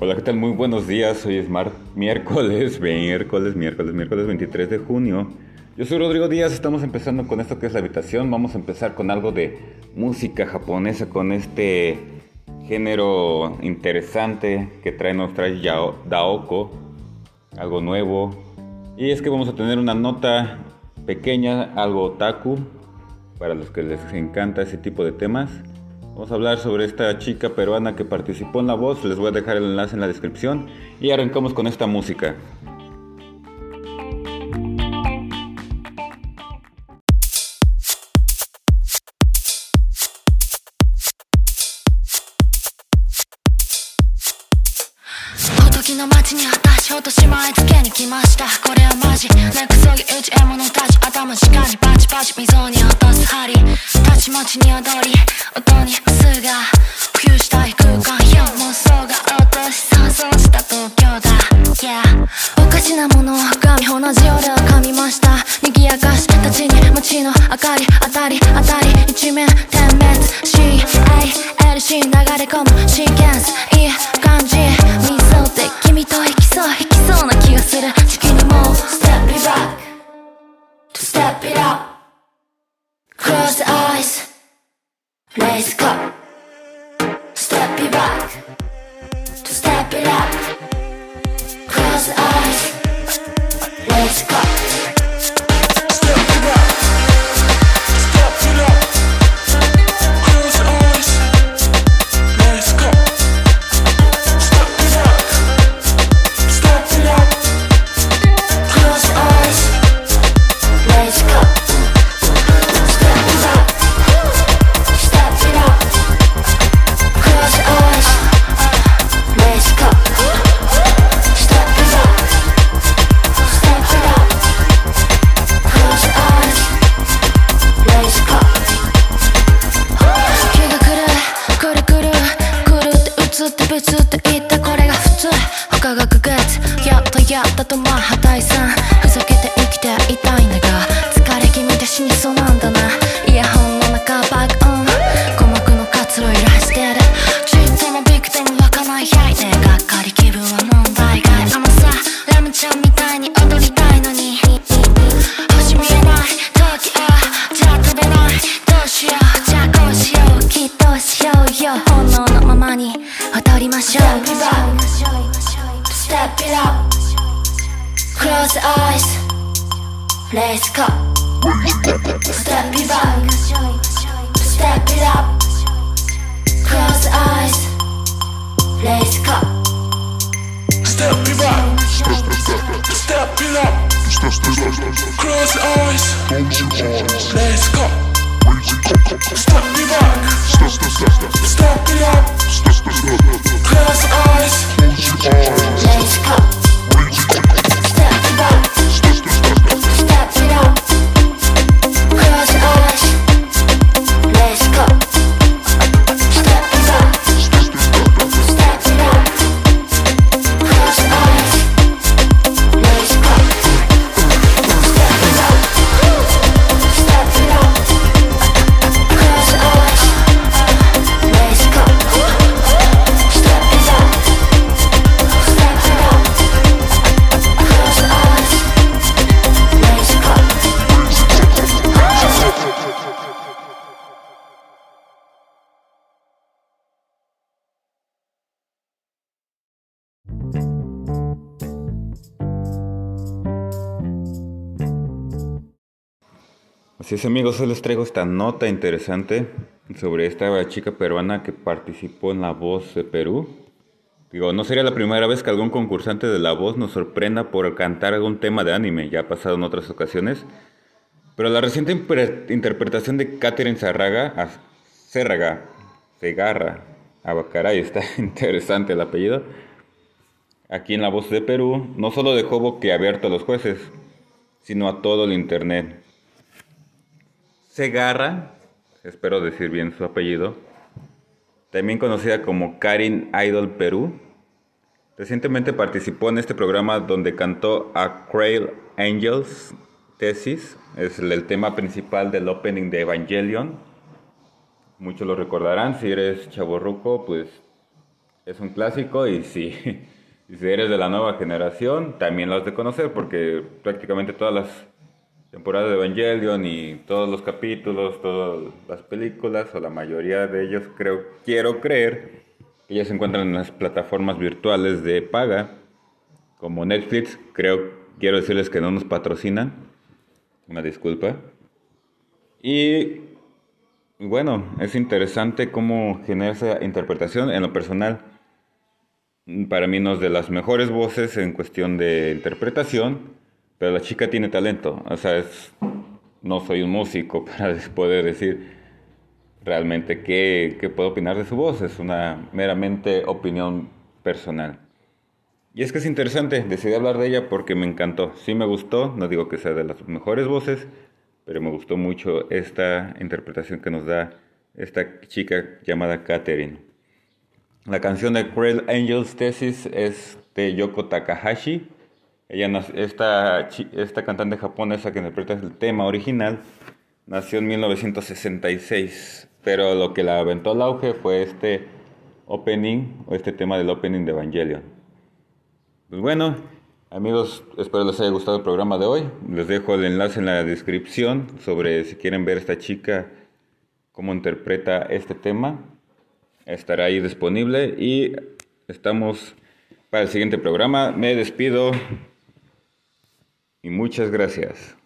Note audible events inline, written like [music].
Hola, ¿qué tal? Muy buenos días. Hoy es mar miércoles, [laughs] miércoles, miércoles, miércoles 23 de junio. Yo soy Rodrigo Díaz, estamos empezando con esto que es la habitación. Vamos a empezar con algo de música japonesa, con este género interesante que trae nuestra Daoko, algo nuevo. Y es que vamos a tener una nota pequeña, algo otaku, para los que les encanta ese tipo de temas. Vamos a hablar sobre esta chica peruana que participó en La Voz, les voy a dejar el enlace en la descripción y arrancamos con esta música. ょっとしまえつけに来ました。これはマジ。根くそぎ打ち獲物たち頭しかにパチパチ溝に落とす針。たちまちに踊り音にすが浮遊したい。Close eyes. Let's go. Step it back. ずっと言ったこれが普通。他がググッやっとやったとま it up. Close eyes. Let's go. Step it back. Step it up. Close eyes. Let's go. Step it back. Step it up. Close eyes. Let's go. Stop me up. Stop, stop, stop, stop. Close eyes. Let's go. Así es amigos, hoy les traigo esta nota interesante sobre esta chica peruana que participó en La Voz de Perú. Digo, no sería la primera vez que algún concursante de La Voz nos sorprenda por cantar algún tema de anime, ya ha pasado en otras ocasiones. Pero la reciente interpretación de Catherine Zárraga, Zárraga, Segarra, Abacaray, está [laughs] interesante el apellido, aquí en La Voz de Perú, no solo dejó boquiabierto a los jueces, sino a todo el internet. Segarra, espero decir bien su apellido, también conocida como Karin Idol Perú, recientemente participó en este programa donde cantó a Crail Angels Thesis, es el tema principal del opening de Evangelion. Muchos lo recordarán, si eres chaborruco, pues es un clásico y si, [laughs] si eres de la nueva generación, también lo has de conocer porque prácticamente todas las temporadas de Evangelion y todos los capítulos, todas las películas o la mayoría de ellos creo, quiero creer que ya se encuentran en las plataformas virtuales de paga como Netflix, creo, quiero decirles que no nos patrocinan, una disculpa. Y bueno, es interesante cómo genera esa interpretación. En lo personal, para mí no es de las mejores voces en cuestión de interpretación, pero la chica tiene talento. O sea, es, no soy un músico [laughs] para poder decir realmente qué, qué puedo opinar de su voz. Es una meramente opinión personal. Y es que es interesante, decidí hablar de ella porque me encantó. Sí me gustó, no digo que sea de las mejores voces, pero me gustó mucho esta interpretación que nos da esta chica llamada Katherine. La canción de Cruel Angels Thesis es de Yoko Takahashi. Ella, esta, esta cantante japonesa que interpreta el tema original nació en 1966, pero lo que la aventó al auge fue este opening o este tema del opening de Evangelion. Pues bueno, amigos, espero les haya gustado el programa de hoy. Les dejo el enlace en la descripción sobre si quieren ver esta chica, cómo interpreta este tema. Estará ahí disponible y estamos para el siguiente programa. Me despido y muchas gracias.